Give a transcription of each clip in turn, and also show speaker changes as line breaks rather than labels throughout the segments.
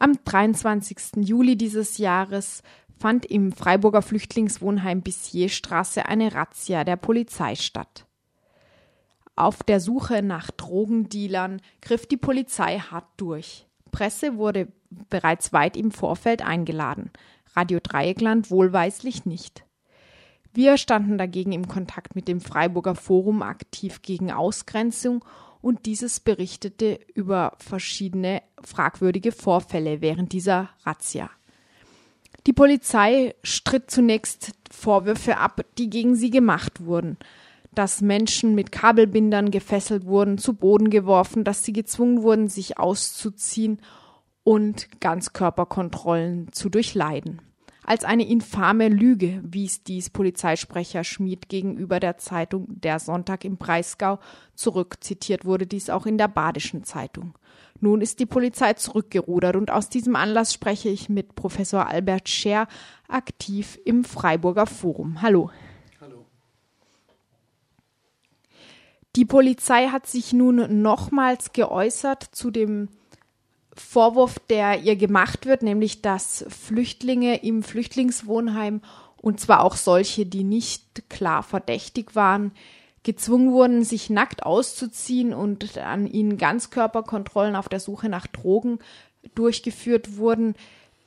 Am 23. Juli dieses Jahres fand im Freiburger Flüchtlingswohnheim Bissierstraße eine Razzia der Polizei statt. Auf der Suche nach Drogendealern griff die Polizei hart durch. Presse wurde bereits weit im Vorfeld eingeladen, Radio Dreieckland wohlweislich nicht. Wir standen dagegen im Kontakt mit dem Freiburger Forum aktiv gegen Ausgrenzung und dieses berichtete über verschiedene fragwürdige Vorfälle während dieser Razzia. Die Polizei stritt zunächst Vorwürfe ab, die gegen sie gemacht wurden, dass Menschen mit Kabelbindern gefesselt wurden, zu Boden geworfen, dass sie gezwungen wurden, sich auszuziehen und Ganzkörperkontrollen zu durchleiden als eine infame Lüge wies dies Polizeisprecher Schmid gegenüber der Zeitung Der Sonntag im Breisgau zurück. Zitiert wurde dies auch in der Badischen Zeitung. Nun ist die Polizei zurückgerudert und aus diesem Anlass spreche ich mit Professor Albert Scher, aktiv im Freiburger Forum. Hallo. Hallo. Die Polizei hat sich nun nochmals geäußert zu dem Vorwurf, der ihr gemacht wird, nämlich dass Flüchtlinge im Flüchtlingswohnheim und zwar auch solche, die nicht klar verdächtig waren, gezwungen wurden, sich nackt auszuziehen und an ihnen Ganzkörperkontrollen auf der Suche nach Drogen durchgeführt wurden.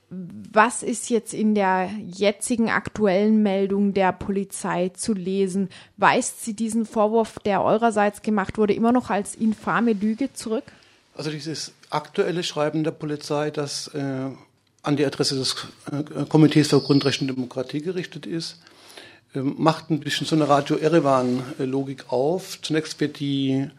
Was ist jetzt in der jetzigen aktuellen Meldung der Polizei zu lesen? Weist sie diesen Vorwurf, der eurerseits gemacht wurde, immer noch als infame Lüge zurück?
Also dieses aktuelle Schreiben der Polizei, das äh, an die Adresse des äh, Komitees für Grundrechte und Demokratie gerichtet ist, äh, macht ein bisschen so eine Radio Erevan-Logik auf. Zunächst wird die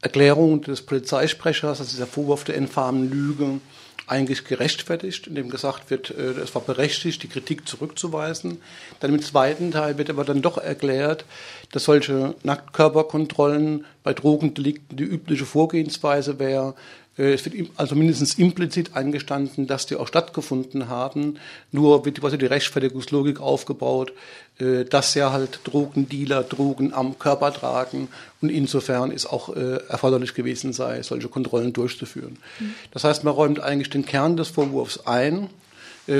Erklärung des Polizeisprechers, also dieser Vorwurf der infamen Lüge, eigentlich gerechtfertigt, indem gesagt wird, äh, es war berechtigt, die Kritik zurückzuweisen. Dann im zweiten Teil wird aber dann doch erklärt, dass solche Nacktkörperkontrollen bei Drogendelikten die übliche Vorgehensweise wäre, äh, es wird also mindestens implizit eingestanden, dass die auch stattgefunden haben. Nur wird quasi die Rechtfertigungslogik aufgebaut, äh, dass ja halt Drogendealer Drogen am Körper tragen und insofern ist auch äh, erforderlich gewesen sei, solche Kontrollen durchzuführen. Mhm. Das heißt, man räumt eigentlich den Kern des Vorwurfs ein,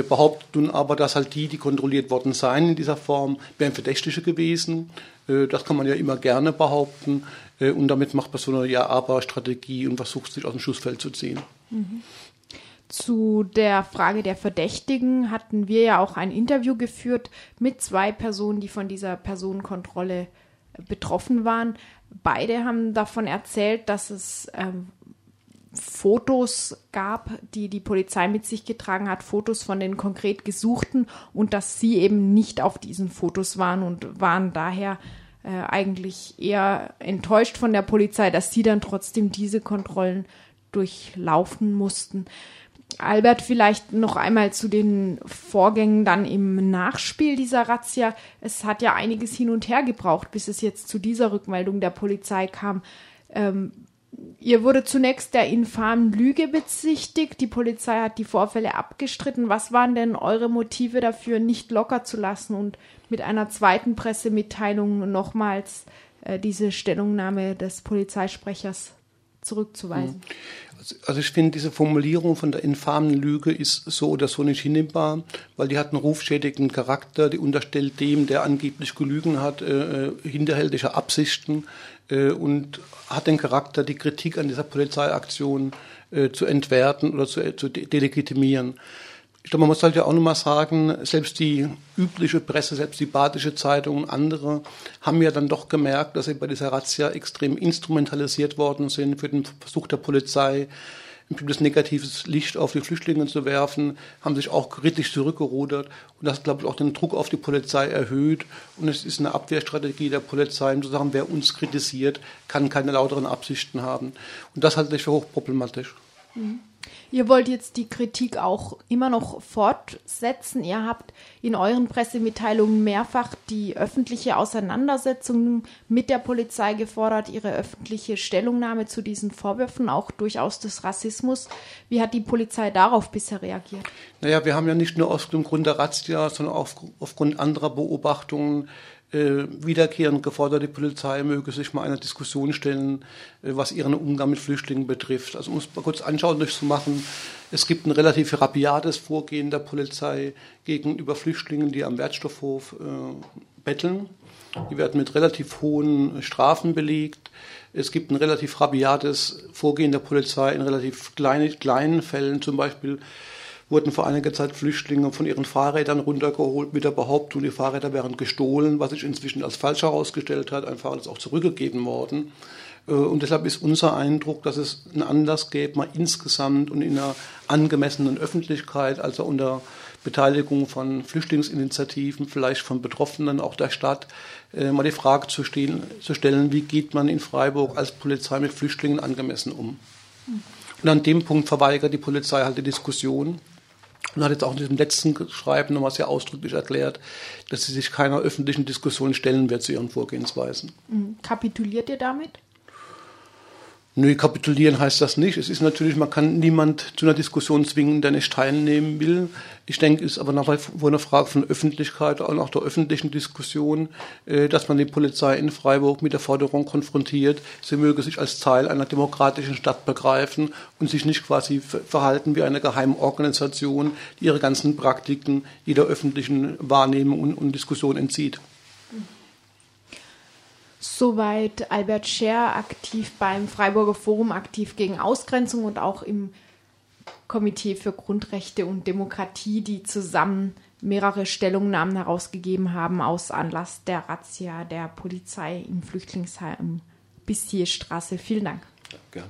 behauptet nun aber, dass halt die, die kontrolliert worden seien in dieser Form, wären Verdächtige gewesen. Das kann man ja immer gerne behaupten. Äh, und damit macht man so eine Ja-Aber-Strategie und versucht sich aus dem Schussfeld zu ziehen. Mhm.
Zu der Frage der Verdächtigen hatten wir ja auch ein Interview geführt mit zwei Personen, die von dieser Personenkontrolle äh, betroffen waren. Beide haben davon erzählt, dass es ähm, Fotos gab, die die Polizei mit sich getragen hat, Fotos von den konkret Gesuchten und dass sie eben nicht auf diesen Fotos waren und waren daher äh, eigentlich eher enttäuscht von der Polizei, dass sie dann trotzdem diese Kontrollen durchlaufen mussten. Albert, vielleicht noch einmal zu den Vorgängen dann im Nachspiel dieser Razzia. Es hat ja einiges hin und her gebraucht, bis es jetzt zu dieser Rückmeldung der Polizei kam. Ähm, ihr wurde zunächst der infamen Lüge bezichtigt. Die Polizei hat die Vorfälle abgestritten. Was waren denn eure Motive dafür, nicht locker zu lassen und mit einer zweiten Pressemitteilung nochmals äh, diese Stellungnahme des Polizeisprechers zurückzuweisen.
Also, ich finde, diese Formulierung von der infamen Lüge ist so oder so nicht hinnehmbar, weil die hat einen rufschädigenden Charakter, die unterstellt dem, der angeblich gelügen hat, äh, äh, hinterhältige Absichten äh, und hat den Charakter, die Kritik an dieser Polizeiaktion äh, zu entwerten oder zu, äh, zu delegitimieren. Ich glaube, man muss halt ja auch nochmal sagen, selbst die übliche Presse, selbst die badische Zeitung und andere haben ja dann doch gemerkt, dass sie bei dieser Razzia extrem instrumentalisiert worden sind für den Versuch der Polizei, ein bestimmtes negatives Licht auf die Flüchtlinge zu werfen, haben sich auch kritisch zurückgerudert und das, glaube ich, auch den Druck auf die Polizei erhöht. Und es ist eine Abwehrstrategie der Polizei, um zu sagen, wer uns kritisiert, kann keine lauteren Absichten haben. Und das halte ich für hochproblematisch.
Mhm. Ihr wollt jetzt die Kritik auch immer noch fortsetzen. Ihr habt in euren Pressemitteilungen mehrfach die öffentliche Auseinandersetzung mit der Polizei gefordert, ihre öffentliche Stellungnahme zu diesen Vorwürfen, auch durchaus des Rassismus. Wie hat die Polizei darauf bisher reagiert?
Naja, wir haben ja nicht nur aufgrund der Razzia, sondern auch aufgrund anderer Beobachtungen äh, wiederkehrend gefordert, die Polizei möge sich mal einer Diskussion stellen, äh, was ihren Umgang mit Flüchtlingen betrifft. Also um es mal kurz anschaulich zu machen, es gibt ein relativ rabiates Vorgehen der Polizei gegenüber Flüchtlingen, die am Wertstoffhof äh, betteln. Die werden mit relativ hohen Strafen belegt. Es gibt ein relativ rabiates Vorgehen der Polizei in relativ kleine, kleinen Fällen, zum Beispiel wurden vor einiger Zeit Flüchtlinge von ihren Fahrrädern runtergeholt mit der Behauptung, die Fahrräder wären gestohlen, was sich inzwischen als falsch herausgestellt hat. Ein Fahrrad ist auch zurückgegeben worden. Äh, und deshalb ist unser Eindruck, dass es einen Anlass gäbe, mal insgesamt und in einer angemessenen Öffentlichkeit, also unter Beteiligung von Flüchtlingsinitiativen, vielleicht von Betroffenen, auch der Stadt, äh, mal die Frage zu, stehen, zu stellen, wie geht man in Freiburg als Polizei mit Flüchtlingen angemessen um. Und an dem Punkt verweigert die Polizei halt die Diskussion und hat jetzt auch in diesem letzten Schreiben nochmal sehr ausdrücklich erklärt, dass sie sich keiner öffentlichen Diskussion stellen wird zu ihren Vorgehensweisen.
Mhm. Kapituliert ihr damit?
Nö, kapitulieren heißt das nicht. Es ist natürlich, man kann niemand zu einer Diskussion zwingen, der nicht teilnehmen will. Ich denke, es ist aber nach wie vor eine Frage von Öffentlichkeit und auch der öffentlichen Diskussion, äh, dass man die Polizei in Freiburg mit der Forderung konfrontiert, sie möge sich als Teil einer demokratischen Stadt begreifen und sich nicht quasi verhalten wie eine geheime Organisation, die ihre ganzen Praktiken jeder öffentlichen Wahrnehmung und Diskussion entzieht.
Soweit Albert Scher aktiv beim Freiburger Forum, aktiv gegen Ausgrenzung und auch im Komitee für Grundrechte und Demokratie, die zusammen mehrere Stellungnahmen herausgegeben haben aus Anlass der Razzia der Polizei im Flüchtlingsheim Bissierstraße. Vielen Dank. Ja, gerne.